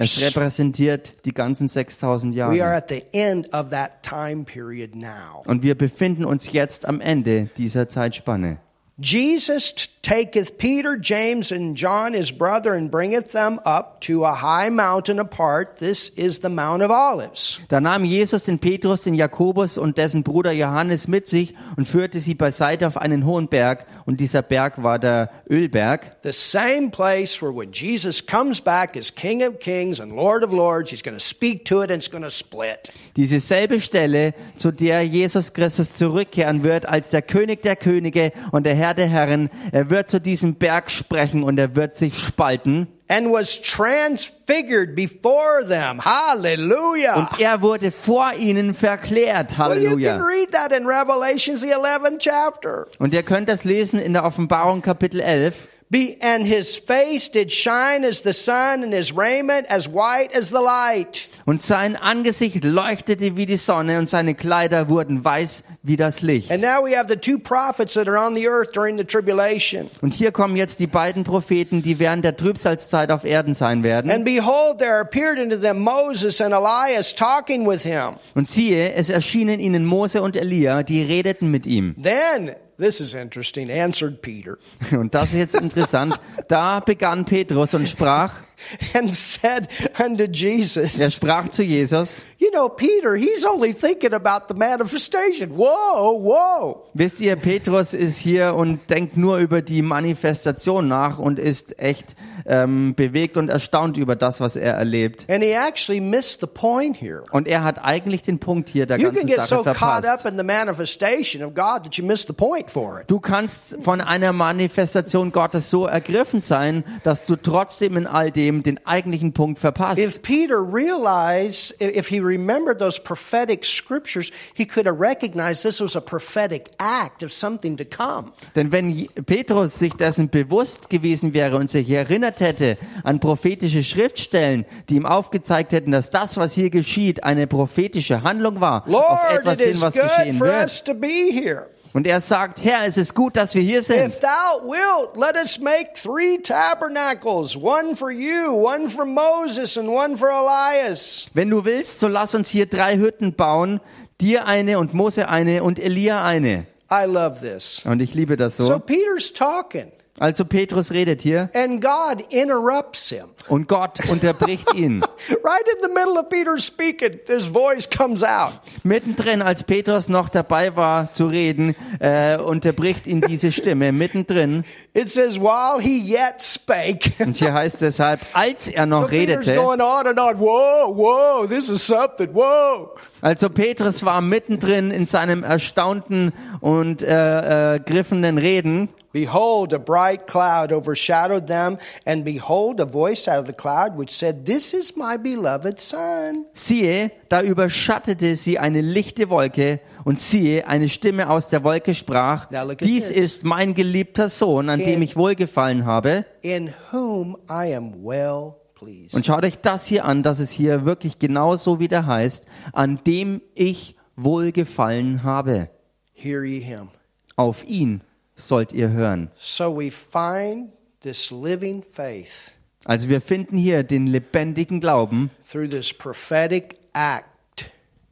Es years. repräsentiert die ganzen 6000 We are Jahre. at the end of that time period now. Und wir befinden uns jetzt am Ende dieser Zeitspanne. Jesus taketh Peter, James, and John his brother, and bringeth them up to a high mountain apart. This is the Mount of Olives. Da nahm Jesus den Petrus, den Jakobus und dessen Bruder Johannes mit sich und führte sie beiseite auf einen hohen Berg. Und dieser Berg war der Ölberg. The same place where when Jesus comes back as King of Kings and Lord of Lords, he's going to speak to it and it's going to split. Diese selbe Stelle, zu der Jesus Christus zurückkehren wird als der König der Könige und der Herr der Herren. Er wird zu diesem Berg sprechen und er wird sich spalten. And was transfigured before them. Hallelujah. Und er wurde vor ihnen verklärt. well, you can Halleluja. read that in Revelations, the 11th chapter. Und ihr könnt das lesen in der Offenbarung Kapitel 11. Be, and his face did shine as the sun, and his raiment as white as the light. Und sein Angesicht leuchtete wie die Sonne und seine Kleider wurden weiß wie das Licht. And now we have the two prophets that are on the earth during the tribulation. Und hier kommen jetzt die beiden Propheten, die während der Trübsalzeit auf Erden sein werden. And behold, there appeared unto them Moses and Elias talking with him. Und siehe, es erschienen ihnen Mose und Elia, die redeten mit ihm. Then, this is interesting, answered Peter [laughs] Und das ist jetzt interessant. Da begann Petrus und sprach, [laughs] and said unto er Jesus, sprach zu Jesus, You know, Peter, he's only thinking about the manifestation. Whoa, whoa. wisst ihr, Petrus ist hier und denkt nur über die Manifestation nach und ist echt ähm, bewegt und erstaunt über das, was er erlebt. And he actually missed the point here. Und er hat eigentlich den Punkt hier der You can ganzen get Sache so caught up verpasst. in the manifestation of God that you miss the point for it. Du kannst von einer Manifestation Gottes so ergriffen sein, dass du trotzdem in all dem den eigentlichen Punkt verpasst. If Peter realized, if he remembered those prophetic scriptures, he could have recognized this was a prophetic act of something to come. Denn wenn Petrus sich dessen bewusst gewesen wäre und sich erinnert hätte an prophetische Schriftstellen, die ihm aufgezeigt hätten, dass das, was hier geschieht, eine prophetische Handlung war, auf Lord, etwas it hin, was geschehen wird. Und er sagt, Herr, es ist gut, dass wir hier sind. If thou wilt, let us make three tabernacles, one for you, one for Moses, and one for Elias. Wenn du willst, so lass uns hier drei Hütten bauen, dir eine und Mose eine und Elia eine. I love this. Und ich liebe das So so. Peter's talking, Also Petrus redet hier and God interrupts him. und Gott unterbricht [laughs] ihn. Right in the middle of Peter speaking, his voice comes out. Mittendrin, als Petrus noch dabei war zu reden, äh, unterbricht ihn diese Stimme. [laughs] Mittendrin. It says, while he yet spake. [laughs] Und hier heißt es deshalb, als er So noch Peter's redete, going on and on. Whoa, whoa, this is something. Whoa. also Petrus war mittendrin in seinem erstaunten und äh, äh, griffenden Reden. Behold, a bright cloud overshadowed them, and behold, a voice out of the cloud which said, This is my beloved Son. Siehe, da überschattete sie eine lichte Wolke und siehe, eine Stimme aus der Wolke sprach, dies this. ist mein geliebter Sohn, an dem In- ich wohlgefallen habe. in whom I am well pleased. Und schaut euch das hier an, dass es hier wirklich genauso wieder heißt, an dem ich wohlgefallen habe. Hear ye him. Auf ihn sollt ihr hören. So we find this living faith Also wir finden hier den lebendigen Glauben through this prophetic act.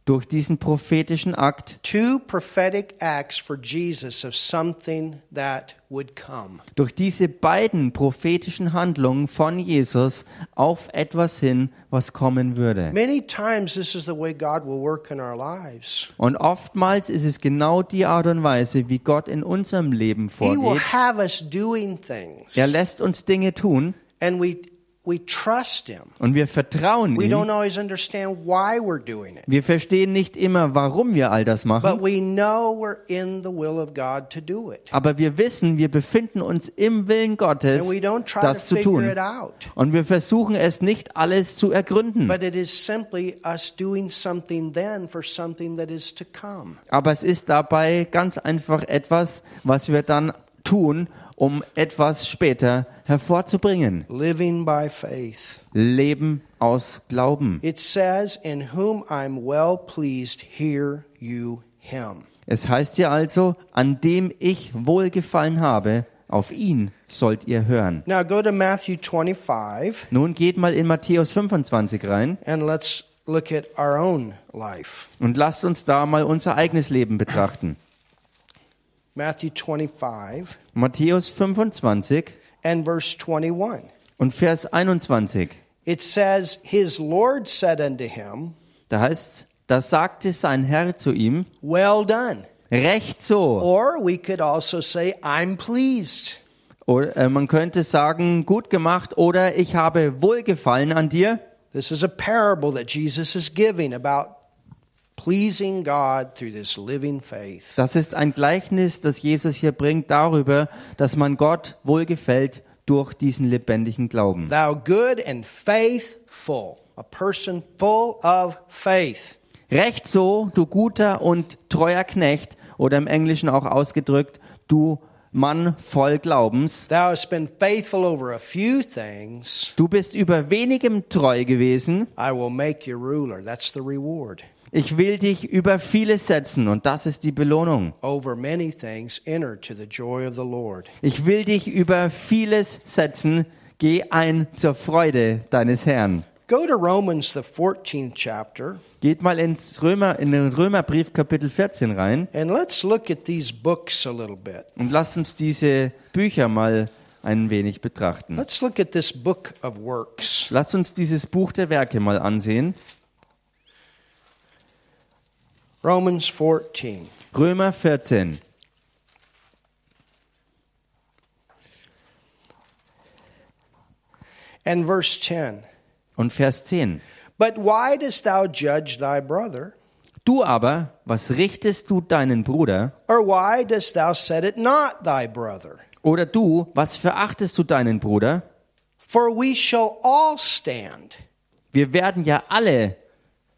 Durch diesen prophetischen Akt, Two prophetic acts for Jesus of something that would come. durch diese beiden prophetischen Handlungen von Jesus auf etwas hin, was kommen würde. Many times, this is the way God will work in our lives. Und oftmals ist es genau die Art und Weise, wie Gott in unserem Leben He will vorgeht. have us doing things, Er lässt uns Dinge tun and we. Und wir vertrauen We don't ihm. always understand why we're doing it, Wir verstehen nicht immer, warum wir all das machen. but we know we're in the will of God to do it, Aber wir wissen, wir befinden uns im Willen Gottes, and we don't try to das zu figure tun. it out. Und wir versuchen es nicht alles zu ergründen. But it is simply us doing something then for something that is to come. Aber es ist dabei ganz einfach etwas, was wir dann tun, um etwas später hervorzubringen. Living by faith. Leben aus Glauben. It says, In whom I'm well pleased, hear you him. Es heißt ja also, an dem ich wohlgefallen habe, auf ihn sollt ihr hören. Now go to Matthew 25 Nun geht mal in Matthäus 25 rein and let's look at our own life. und lasst uns da mal unser eigenes Leben betrachten. Matthew 25 Matthäus 25 and verse 21. und Vers 21. It says, His Lord said unto him, Da heißt, da sagte sein Herr zu ihm, Well done. recht so. Or we could also say, I'm pleased. Oder äh, man könnte sagen, gut gemacht oder ich habe Wohlgefallen an dir. This is a parable that Jesus is giving about Das ist ein Gleichnis, das Jesus hier bringt darüber, dass man Gott wohlgefällt durch diesen lebendigen Glauben. Thou good and faithful, a person full of faith. Recht so, du guter und treuer Knecht oder im Englischen auch ausgedrückt, du Mann voll Glaubens. Thou hast been faithful over a few things. Du bist über wenigem treu gewesen. Ich will dich über vieles setzen und das ist die Belohnung. Over many things, enter to the joy of the Lord. Ich will dich über vieles setzen. Geh ein zur Freude deines Herrn. Go to Romans, the 14th chapter, Geht mal ins Römer, in den Römerbrief Kapitel 14 rein and let's look at these books a little bit. und lasst uns diese Bücher mal ein wenig betrachten. Let's look at this book of works. Lasst uns dieses Buch der Werke mal ansehen. Romans 14. Römer 14. And verse 10. Und Vers 10. But why dost thou judge thy brother? Du aber, was richtest du deinen Bruder? Or why dost thou set it not thy brother? Oder du, was verachtest du deinen Bruder? For we shall all stand. Wir werden ja alle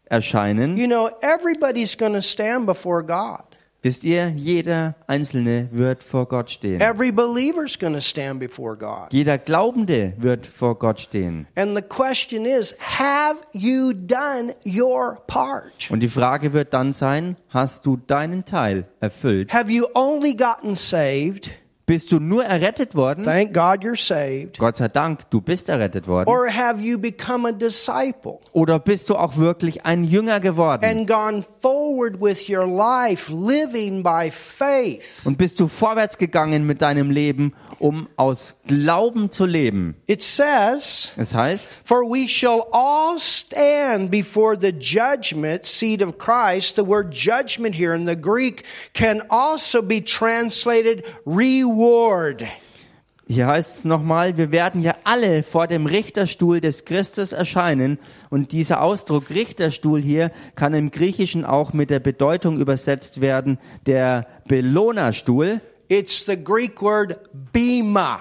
erscheinen. You know, everybody's going to stand before God. Wisst ihr, jeder Einzelne wird vor Gott stehen. Every believer's going to stand before God. Jeder Glaubende wird vor Gott stehen. And the question is, have you done your part? Und die Frage wird dann sein, hast du deinen Teil erfüllt? Have you only gotten saved? Bist du nur errettet worden? Thank God you're saved. Gott sei Dank, du bist errettet worden. Or have you become a disciple Oder bist du auch wirklich ein Jünger geworden? and gone forward with your life living by faith? Und bist du vorwärts gegangen mit deinem Leben, um aus Glauben zu leben? It says, Es heißt, For we shall all stand before the judgment seat of Christ. The word judgment here in the Greek can also be translated reward. Hier heißt es nochmal, wir werden ja alle vor dem Richterstuhl des Christus erscheinen. Und dieser Ausdruck Richterstuhl hier kann im Griechischen auch mit der Bedeutung übersetzt werden, der Belohnerstuhl. It's the Greek word bema.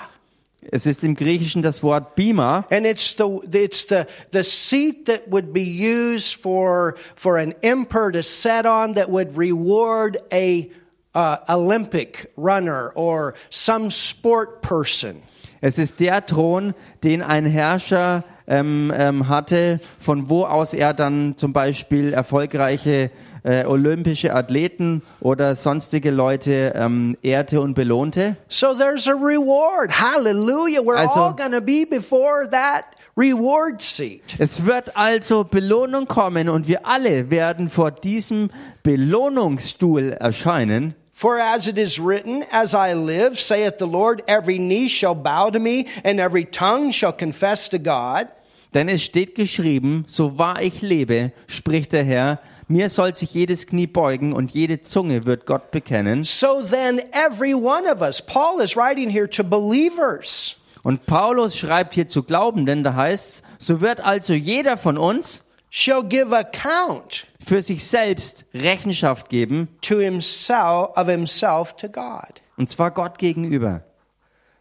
Es ist im Griechischen das Wort Bima. And it's the it's the the seat that would be used for for an emperor to sit on that would reward a uh, Olympic runner or some sport person. Es ist der Thron, den ein Herrscher ähm, ähm, hatte, von wo aus er dann zum Beispiel erfolgreiche äh, olympische Athleten oder sonstige Leute ähm, ehrte und belohnte. So there's a reward. Hallelujah. We're Also- all going to be before that reward seat. Es wird also Belohnung kommen und wir alle werden vor diesem Belohnungsstuhl erscheinen. For as it is written, as I live, saith the Lord, every knee shall bow to me, and every tongue shall confess to God. Denn es steht geschrieben, so wahr ich lebe, spricht der Herr, mir soll sich jedes Knie beugen und jede Zunge wird Gott bekennen. So then, every one of us, Paul is writing here to believers, Und Paulus schreibt hier zu Glaubenden, da heißt so wird also jeder von uns shall give account für sich selbst Rechenschaft geben, to himself, of himself to God. und zwar Gott gegenüber.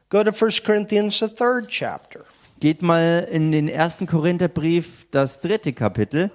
Go to 1 Corinthians, the third chapter. Geht mal in den ersten Korintherbrief, das dritte Kapitel.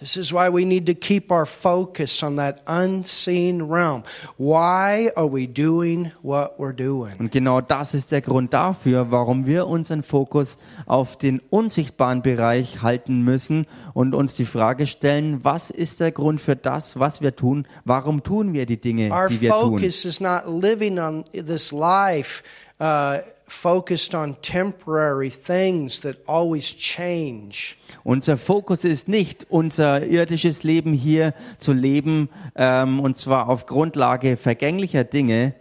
This is why we need to keep our focus on that unseen realm. Why are we doing what we're doing? Und genau das ist der Grund dafür, warum wir unseren Fokus auf den unsichtbaren Bereich halten müssen und uns die Frage stellen, was ist der Grund für das, was wir tun? Warum tun wir die Dinge, Our die wir tun? focus is not living on this life uh, focused on temporary things that always change. Unser Fokus ist nicht, unser irdisches Leben hier zu leben, ähm, und zwar auf Grundlage vergänglicher Dinge,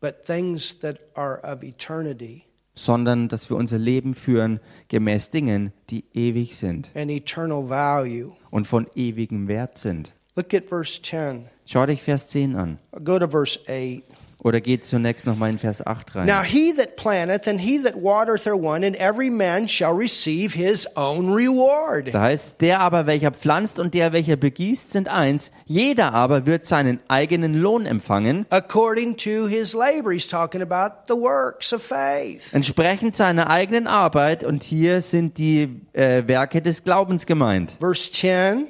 but things that are of eternity sondern dass wir unser Leben führen gemäß Dingen, die ewig sind and eternal value. und von ewigem Wert sind. Look at verse 10. Schau dich Vers 10 an. Go to verse 8. Oder geht zunächst noch mal in Vers 8 rein. Now he that planteth and he that watereth are one, and every man shall receive his own reward. Da heißt, der aber, welcher pflanzt und der, welcher begießt, sind eins. Jeder aber wird seinen eigenen Lohn empfangen, According to his labor. He's talking about the works of faith. entsprechend seiner eigenen Arbeit. Und hier sind die äh, Werke des Glaubens gemeint. Verse 10.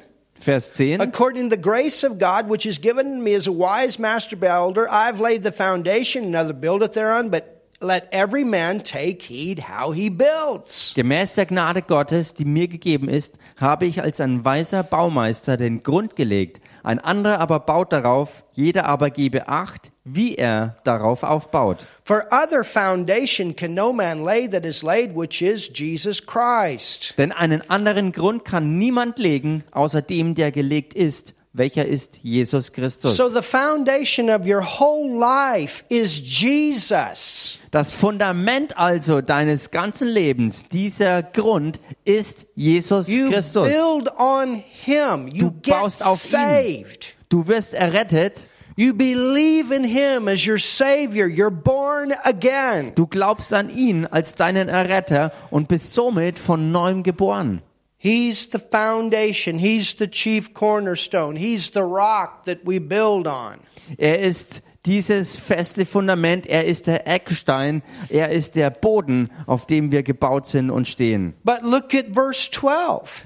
Vers 10. According to the grace of God, which is given me as a wise master builder, I've laid the foundation, another buildeth thereon, but let every man take heed how he builds. Gemäß der Gnade Gottes, die mir gegeben ist, habe ich als ein weiser Baumeister den Grund gelegt. Ein anderer aber baut darauf, jeder aber gebe Acht, wie er darauf aufbaut. For other foundation can no man lay that is laid, which is Jesus Christ. Denn einen anderen Grund kann niemand legen, außer dem, der gelegt ist, welcher ist Jesus Christus. So the foundation of your whole life is Jesus. Das Fundament also deines ganzen Lebens, dieser Grund ist Jesus You Christus. build on him. You Du get baust auf ihn. saved. Du wirst errettet, You believe in him as your savior. You're born again. du glaubst an ihn als deinen Erretter und bist somit von neuem geboren. He's the foundation. He's the chief cornerstone. He's the rock that we build on. Er ist dieses feste Fundament, er ist der Eckstein, er ist der Boden, auf dem wir gebaut sind und stehen. But look at verse 12.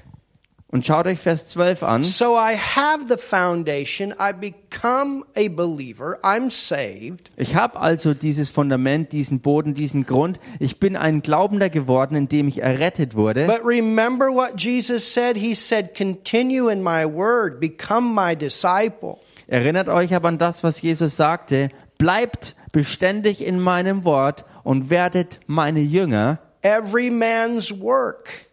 Und schaut euch Vers 12 an. So I have the foundation. I become a believer. I'm saved. Ich habe also dieses Fundament, diesen Boden, diesen Grund. Ich bin ein Glaubender geworden, indem ich errettet wurde. But remember what Jesus said? He said, Continue in my word, become my disciple. Erinnert euch aber an das, was Jesus sagte. Bleibt beständig in meinem Wort und werdet meine Jünger. Every man's work.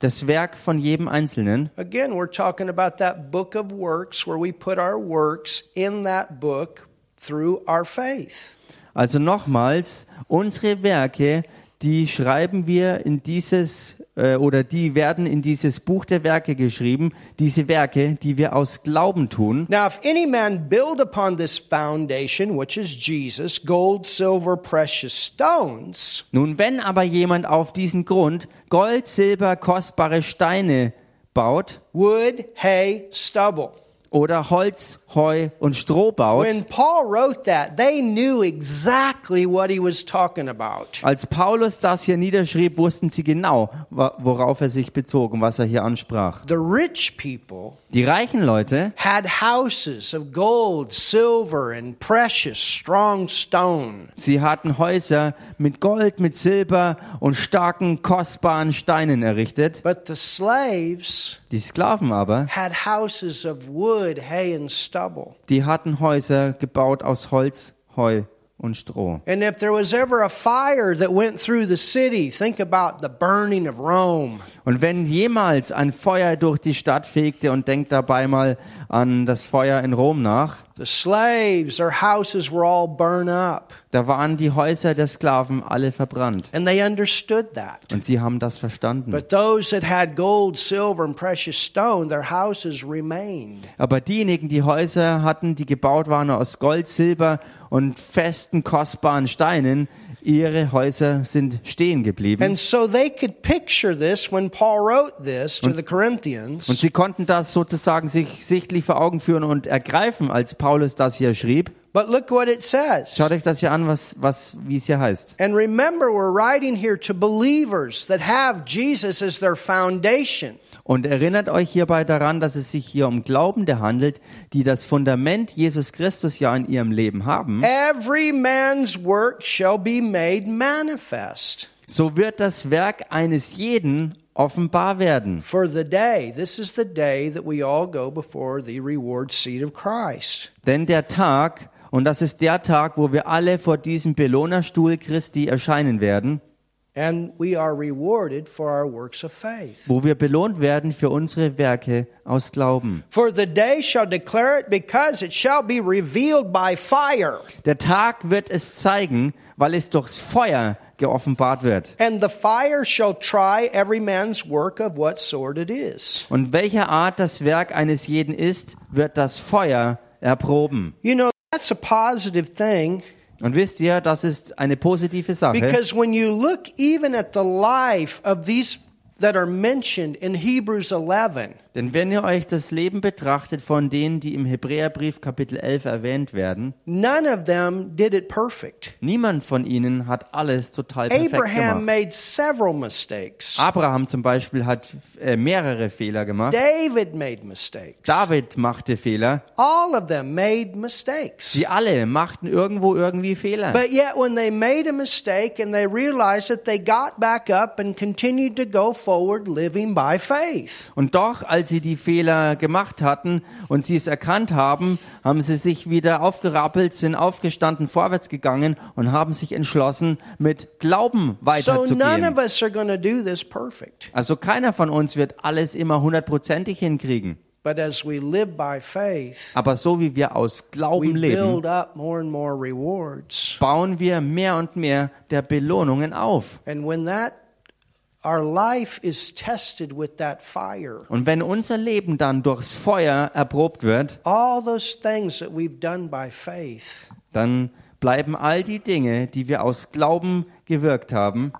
Das Werk von jedem Einzelnen. Again, we're talking about that book of works where we put our works in that book through our faith. Also nochmals, unsere Werke, die schreiben wir in dieses äh, oder die werden in dieses Buch der Werke geschrieben. Diese Werke, die wir aus Glauben tun. Now, if any man build upon this foundation, which is Jesus, gold, silver, precious stones, Nun, wenn aber jemand auf diesen Grund Gold, Silber, kostbare Steine baut, wood, hay, stubble. oder Holz, Heu und Stroh baut. When Paul wrote that, they knew exactly what he was talking about. Als Paulus das hier niederschrieb, wussten sie genau, worauf er sich bezog und was er hier ansprach. The rich people Die reichen Leute, had houses of gold, silver, and precious, strong stone. sie hatten Häuser mit Gold, mit Silber und starken, kostbaren Steinen errichtet. But the slaves Die Sklaven aber, had houses of wood, hay, and stubble. die hatten Häuser gebaut aus Holz, Heu und Stroh. And if there was ever a fire that went through the city, think about the burning of Rome. Und wenn jemals ein Feuer durch die Stadt fegte und denkt dabei mal an das Feuer in Rom nach, The slaves, their houses were all burned up. da waren die Häuser der Sklaven alle verbrannt. And they understood that. Und sie haben das verstanden. But those that had gold, silver, and precious stone, their houses remained. Aber diejenigen, die Häuser hatten, die gebaut waren aus Gold, Silber und festen, kostbaren Steinen, ihre Häuser sind stehen geblieben. And so they could picture this when Paul wrote this to the Und sie konnten das sozusagen sich sichtlich vor Augen führen und ergreifen, als Paulus das hier schrieb. But look what it says. Schaut euch das hier an, was, was, wie es hier heißt. And remember, we're writing here to believers that have Jesus as their foundation. Und erinnert euch hierbei daran, dass es sich hier um Glaubende handelt, die das Fundament Jesus Christus ja in ihrem Leben haben. Every man's work shall be made manifest. So wird das Werk eines jeden offenbar werden. For the day, this is the day that we all go before the reward seat of Christ. Denn der Tag, und das ist der Tag, wo wir alle vor diesem Belohnerstuhl Christi erscheinen werden, And we are rewarded for our works of faith. wo wir belohnt werden für unsere Werke aus Glauben. For the day shall declare it because it shall be revealed by fire. Der Tag wird es zeigen, weil es durchs Feuer geoffenbart wird. And the fire shall try every man's work of what sort it is. Und welcher Art das Werk eines jeden ist, wird das Feuer erproben. You know, that's a positive thing Und wisst ihr, das ist eine positive Sache, because when you look even at the life of these that are mentioned in Hebrews 11, denn wenn ihr euch das Leben betrachtet von denen, die im Hebräerbrief Kapitel 11 erwähnt werden, none of them did it perfect. niemand von ihnen hat alles total perfekt Abraham gemacht. made several mistakes. Abraham zum Beispiel hat äh, mehrere Fehler gemacht. David made mistakes. David machte Fehler. All of them made mistakes. Sie alle machten irgendwo irgendwie Fehler. But yet, when they made a mistake and they realized that they got back up and continued to go forward living by faith. Und doch, als sie die Fehler gemacht hatten und sie es erkannt haben, haben sie sich wieder aufgerappelt, sind aufgestanden, vorwärts gegangen und haben sich entschlossen, mit Glauben weiterzugehen. Also keiner von uns wird alles immer hundertprozentig hinkriegen. Aber so wie wir aus Glauben leben, bauen wir mehr und mehr der Belohnungen auf. And when that Und wenn unser Leben dann durchs Feuer erprobt wird, all those things that we've done by faith dann bleiben all die Dinge, die wir aus Glauben gewirkt haben,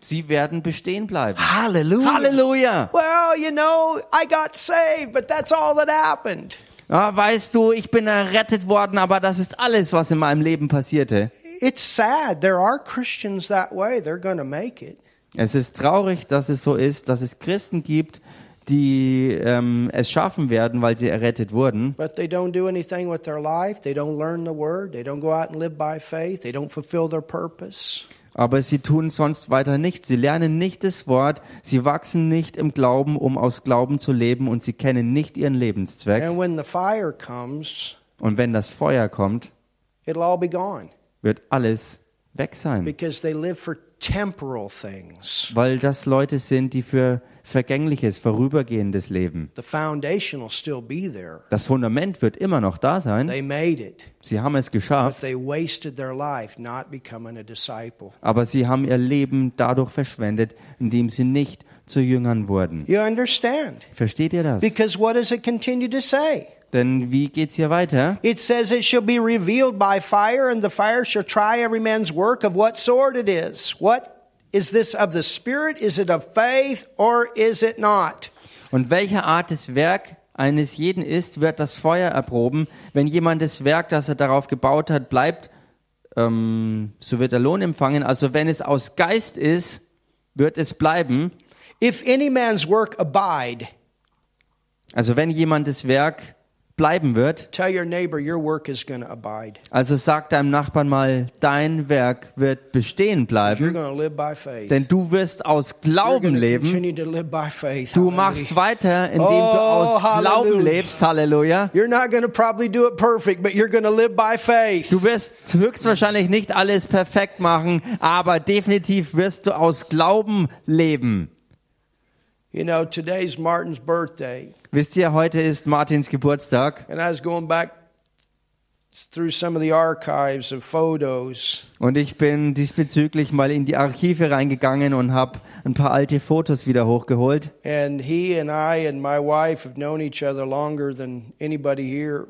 sie werden bestehen bleiben. Hallelujah. Halleluja! Well, you know, I got saved, but that's all that happened. Ja, weißt du, ich bin errettet worden, aber das ist alles, was in meinem Leben passierte. It's sad. There are Christians that way. They're going to make it. Es ist traurig, dass es so ist, dass es Christen gibt, die ähm, es schaffen werden, weil sie errettet wurden. But they don't do anything with their life. They don't learn the word. They don't go out and live by faith. They don't fulfill their purpose. Aber sie tun sonst weiter nichts. Sie lernen nicht das Wort, sie wachsen nicht im Glauben, um aus Glauben zu leben und sie kennen nicht ihren Lebenszweck. And when the fire comes, Und wenn das Feuer kommt, it'll all be gone wird alles weg sein. because they live for temporal things. Weil das Leute sind, die für vergängliches, vorübergehendes leben. The foundation will still be there. Das Fundament wird immer noch da sein. They made it, Sie haben es geschafft, they wasted their life not becoming a disciple. aber sie haben ihr Leben dadurch verschwendet, indem sie nicht zu Jüngern wurden. You understand? Versteht ihr das? Because what does it continue to say? Denn wie geht's hier weiter? It says it shall be revealed by fire, and the fire shall try every man's work of what sort it is. What is this of the Spirit? Is it of faith, or is it not? Und welche Art des Werk eines jeden ist, wird das Feuer erproben. Wenn jemand das Werk, das er darauf gebaut hat, bleibt, ähm, so wird er Lohn empfangen. Also wenn es aus Geist ist, wird es bleiben. If any man's work abide, Also wenn jemand das Werk bleiben wird, also sag deinem Nachbarn mal, dein Werk wird bestehen bleiben, denn du wirst aus Glauben leben. Du machst weiter, indem du Oh, aus Glauben lebst. Halleluja. Du wirst höchstwahrscheinlich nicht alles perfekt machen, aber definitiv wirst du aus Glauben leben. You know, today's Martin's birthday, Wisst ihr, heute ist Martins Geburtstag and I was going back through some of the archives of photos, und ich bin diesbezüglich mal in die Archive reingegangen und habe ein paar alte Fotos wieder hochgeholt. and he and I and my wife have known each other longer than anybody here.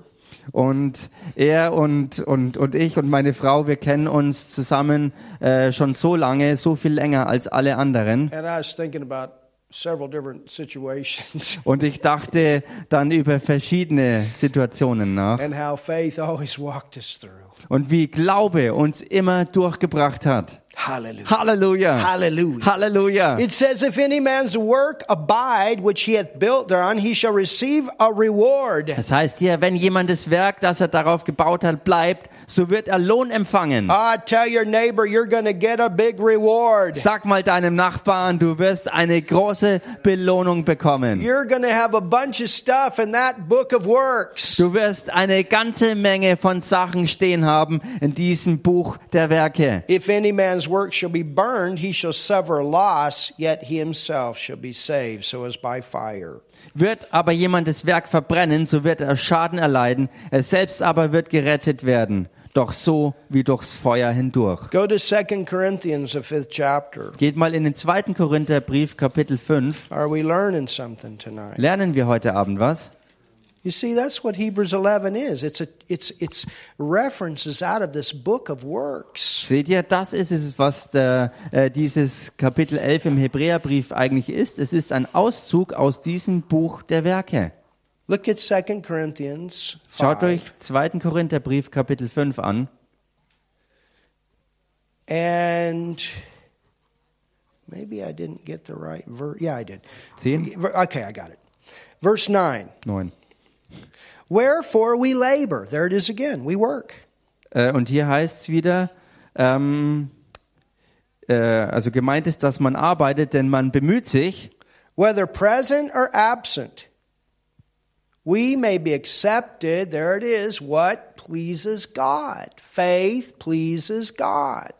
Und er und, und, und ich und meine Frau, wir kennen uns zusammen äh, schon so lange, so viel länger als alle anderen. And I was thinking about [laughs] Und ich dachte dann über verschiedene Situationen nach and how faith always walked us through. und wie Glaube uns immer durchgebracht hat. Hallelujah. Halleluja. Hallelujah. Halleluja. It says, If any man's work abide which he hath built thereon, he shall receive a reward. Das heißt hier, wenn jemand das Werk, das er darauf gebaut hat, bleibt, so wird er Lohn empfangen. Ah, tell your neighbor you're going to get a big reward. Sag mal deinem Nachbarn, du wirst eine große Belohnung bekommen. You're going to have a bunch of stuff in that book of works. Du wirst eine ganze Menge von Sachen stehen haben in diesem Buch der Werke. If any man's work shall be burned, he shall suffer loss, yet he himself shall be saved, so as by fire. Wird aber jemand das Werk verbrennen, so wird er Schaden erleiden, er selbst aber wird gerettet werden, doch so wie durchs Feuer hindurch. Go to 2 Corinthians, the fifth chapter. Geht mal in den zweiten Korintherbrief, Kapitel 5. Are we learning something tonight? Lernen wir heute Abend was? You see, that's what Hebrews 11 is. It's a, it's, it's references out of this book of works. Seht ihr, das ist es, was der, äh, dieses Kapitel 11 im Hebräerbrief eigentlich ist. Es ist ein Auszug aus diesem Buch der Werke. Look at 2 Corinthians 5. Schaut euch 2. Korintherbrief, Kapitel 5 an. And maybe I didn't get the right verse. Yeah, I did. 10, Ver- Okay, I got it. Verse 9. 9. Wherefore we labor. There it is again. We work. Äh, und hier heißt es wieder, ähm, äh, also gemeint ist, dass man arbeitet, denn man bemüht sich, Whether present or absent, we may be accepted. There it is. What pleases God? Faith pleases God.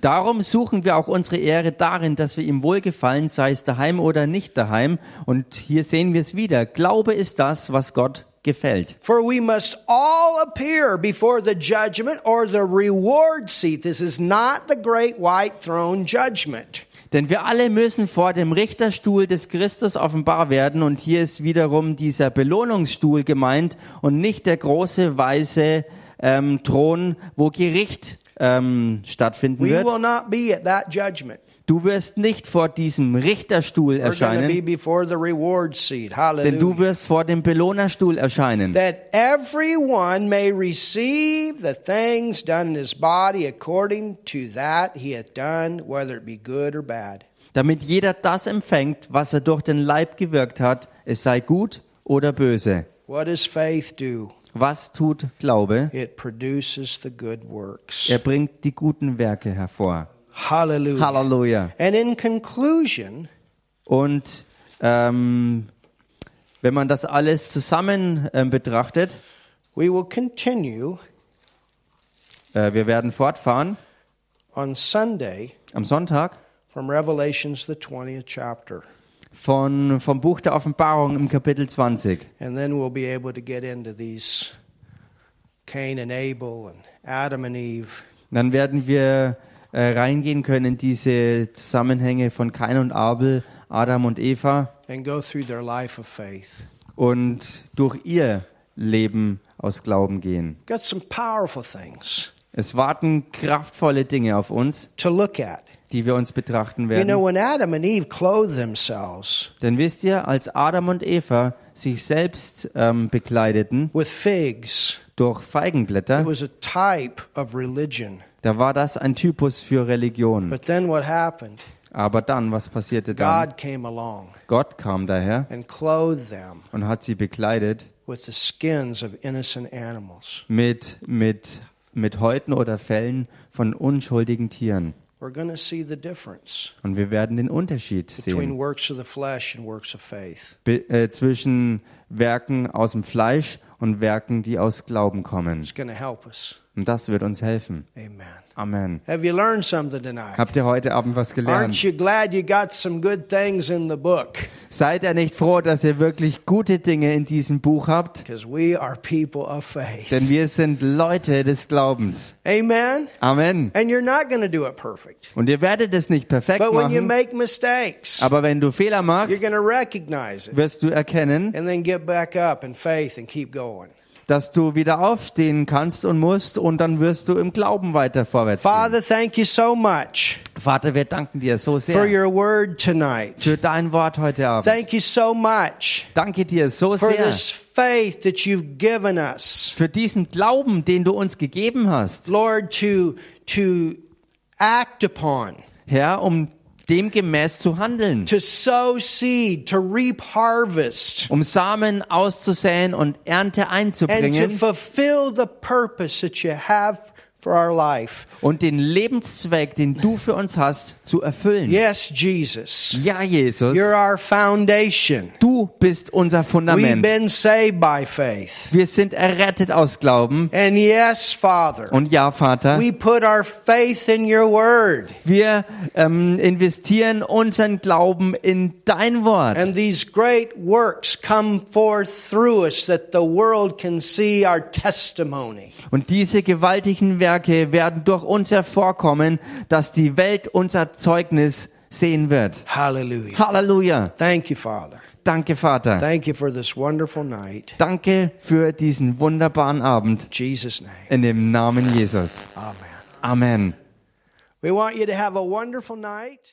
Darum suchen wir auch unsere Ehre darin, dass wir ihm wohlgefallen, sei es daheim oder nicht daheim. Und hier sehen wir es wieder. Glaube ist das, was Gott gefällt. For we must all appear before the judgment or the reward seat. This is not the great white throne judgment. Denn wir alle müssen vor dem Richterstuhl des Christus offenbar werden. Und hier ist wiederum dieser Belohnungsstuhl gemeint und nicht der große weiße ähm, Thron, wo Gericht ähm, stattfinden We wird. will not be at that judgment. Du wirst nicht vor diesem Richterstuhl We're be erscheinen, before the reward seat. denn du Hallelujah. wirst vor dem Belohnerstuhl erscheinen. That everyone may receive the things done in his body according to that he hath done, whether it be good or bad. Damit jeder das empfängt, was er durch den Leib gewirkt hat, es sei gut oder böse. What does faith do? Was tut Glaube? It produces the good works. Er bringt die guten Werke hervor. Hallelujah. Halleluja. And in conclusion, Und ähm, wenn man das alles zusammen ähm, betrachtet, we will continue äh, wir werden fortfahren on Sunday am Sonntag from Revelations, the 20th chapter. Von, vom Buch der Offenbarung im Kapitel 20. And then we'll be able to get into these Cain and Abel and Adam and Eve. Dann werden wir äh, reingehen können in diese Zusammenhänge von Kain und Abel, Adam und Eva and go through their life of faith. und durch ihr Leben aus Glauben gehen. Got some powerful things Es warten kraftvolle Dinge auf uns, to look at. Die wir uns betrachten You know, werden. when Adam and Eve clothed themselves, Denn wisst ihr, als Adam und Eva sich selbst ähm, bekleideten with figs. durch It Feigenblätter, was a type of religion. da war das ein Typus für Religion. But then what happened? Aber dann, was passierte dann? God came along Gott kam daher and clothed them und hat sie bekleidet with the skins of innocent animals. mit, mit, mit Häuten oder Fellen von unschuldigen Tieren. We're going to see the difference Und wir werden den Unterschied between sehen works of the flesh and works of faith. be, äh, zwischen Werken aus dem Fleisch und Werken, die aus Glauben kommen. Und das wird uns helfen. Amen. Amen. Have you learned something tonight? Habt ihr heute Abend was Aren't gelernt? you glad you got some good things in the book? Seid ihr nicht froh, dass ihr wirklich gute Dinge in diesem Buch habt? Because we are people of faith. Denn wir sind Leute des Glaubens. Amen. Amen. And you're not going to do it perfect. Und ihr werdet es nicht perfekt But when you machen, make mistakes, aber wenn du Fehler you're machst, going to recognize it wirst du erkennen, and then get back up in faith and keep going. Dass du wieder aufstehen kannst und musst und dann wirst du im Glauben weiter vorwärts gehen. Father, thank you so much Vater, wir danken dir so for sehr your word tonight. für dein Wort heute Abend. Thank you so much Danke dir so for sehr this faith that you've given us, für diesen Glauben, den du uns gegeben hast, Lord, to, to act upon, Herr, um demgemäß zu handeln, to sow seed, to reap harvest, um Samen auszusäen und Ernte and to einzubringen fulfill the purpose that you have. Und den Lebenszweck, den du für uns hast, zu erfüllen. Yes, Jesus, Ja, Jesus, you're our foundation. du bist unser We've Fundament. been saved by faith. Wir sind errettet aus Glauben. And yes, Father, Und ja, Vater, we put our faith in your word. wir ähm, investieren unseren Glauben in dein Wort. And these great works come forth through us that the world can see our testimony. Und diese gewaltigen Werke werden durch uns hervorkommen, dass die Welt unser Zeugnis sehen wird. Hallelujah. Halleluja. Thank you, Father. Danke, Vater. Thank you for this wonderful night. Danke für diesen wunderbaren Abend. In Jesus' name. In dem Namen Jesus. Amen. Amen. We want you to have a wonderful night.